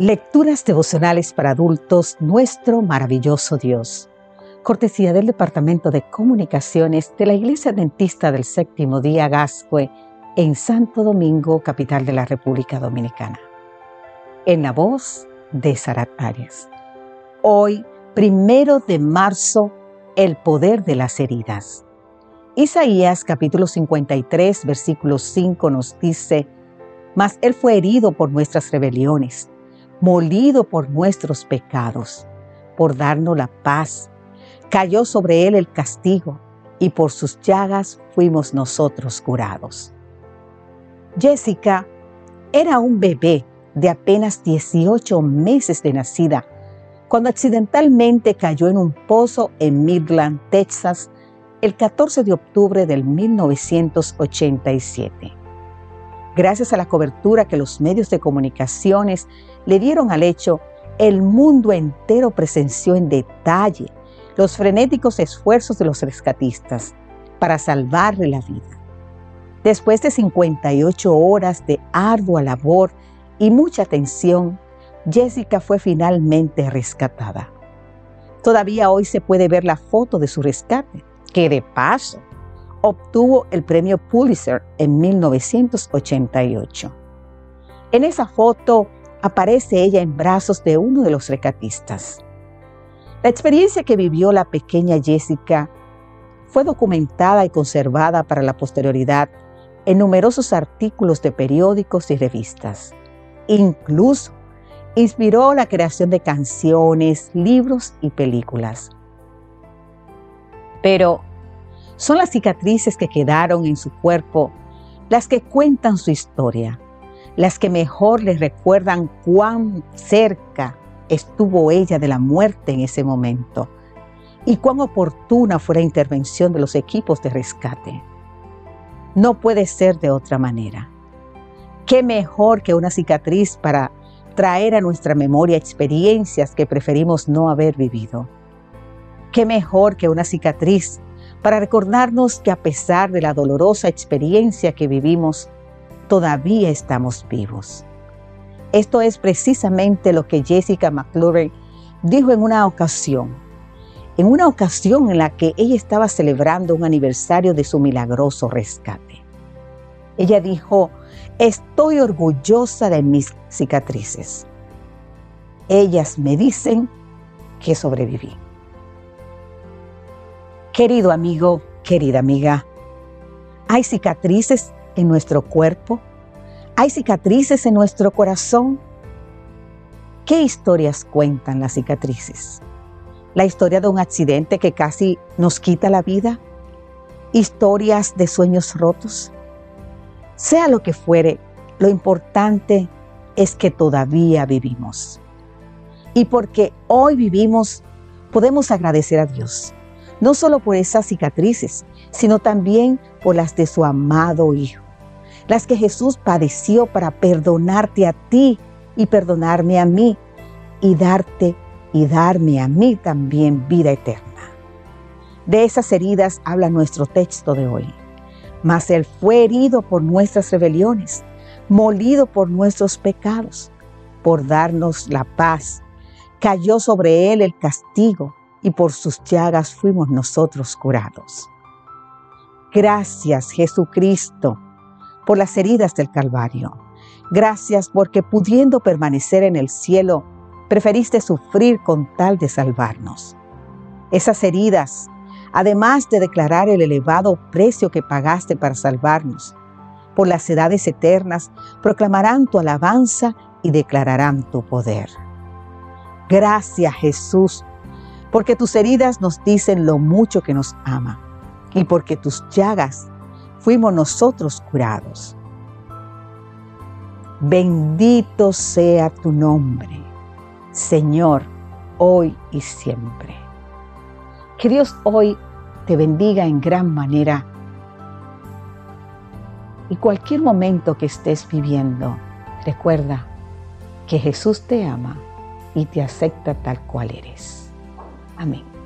Lecturas devocionales para adultos, nuestro maravilloso Dios. Cortesía del Departamento de Comunicaciones de la Iglesia Dentista del Séptimo Día Gascue en Santo Domingo, capital de la República Dominicana. En la voz de Sarat Arias. Hoy, primero de marzo, el poder de las heridas. Isaías capítulo 53, versículo 5 nos dice, Mas Él fue herido por nuestras rebeliones molido por nuestros pecados, por darnos la paz. Cayó sobre él el castigo y por sus llagas fuimos nosotros curados. Jessica era un bebé de apenas 18 meses de nacida cuando accidentalmente cayó en un pozo en Midland, Texas, el 14 de octubre del 1987 gracias a la cobertura que los medios de comunicaciones le dieron al hecho, el mundo entero presenció en detalle los frenéticos esfuerzos de los rescatistas para salvarle la vida. Después de 58 horas de ardua labor y mucha tensión, Jessica fue finalmente rescatada. Todavía hoy se puede ver la foto de su rescate, que de paso obtuvo el premio Pulitzer en 1988. En esa foto aparece ella en brazos de uno de los recatistas. La experiencia que vivió la pequeña Jessica fue documentada y conservada para la posterioridad en numerosos artículos de periódicos y revistas. Incluso inspiró la creación de canciones, libros y películas. Pero son las cicatrices que quedaron en su cuerpo las que cuentan su historia, las que mejor le recuerdan cuán cerca estuvo ella de la muerte en ese momento y cuán oportuna fue la intervención de los equipos de rescate. No puede ser de otra manera. ¿Qué mejor que una cicatriz para traer a nuestra memoria experiencias que preferimos no haber vivido? ¿Qué mejor que una cicatriz para recordarnos que a pesar de la dolorosa experiencia que vivimos, todavía estamos vivos. Esto es precisamente lo que Jessica McClure dijo en una ocasión, en una ocasión en la que ella estaba celebrando un aniversario de su milagroso rescate. Ella dijo, estoy orgullosa de mis cicatrices. Ellas me dicen que sobreviví. Querido amigo, querida amiga, hay cicatrices en nuestro cuerpo, hay cicatrices en nuestro corazón. ¿Qué historias cuentan las cicatrices? ¿La historia de un accidente que casi nos quita la vida? ¿Historias de sueños rotos? Sea lo que fuere, lo importante es que todavía vivimos. Y porque hoy vivimos, podemos agradecer a Dios no solo por esas cicatrices, sino también por las de su amado Hijo, las que Jesús padeció para perdonarte a ti y perdonarme a mí y darte y darme a mí también vida eterna. De esas heridas habla nuestro texto de hoy. Mas Él fue herido por nuestras rebeliones, molido por nuestros pecados, por darnos la paz. Cayó sobre Él el castigo y por sus llagas fuimos nosotros curados. Gracias Jesucristo por las heridas del Calvario. Gracias porque pudiendo permanecer en el cielo, preferiste sufrir con tal de salvarnos. Esas heridas, además de declarar el elevado precio que pagaste para salvarnos, por las edades eternas proclamarán tu alabanza y declararán tu poder. Gracias Jesús porque tus heridas nos dicen lo mucho que nos ama y porque tus llagas fuimos nosotros curados. Bendito sea tu nombre, Señor, hoy y siempre. Que Dios hoy te bendiga en gran manera y cualquier momento que estés viviendo, recuerda que Jesús te ama y te acepta tal cual eres. Amén.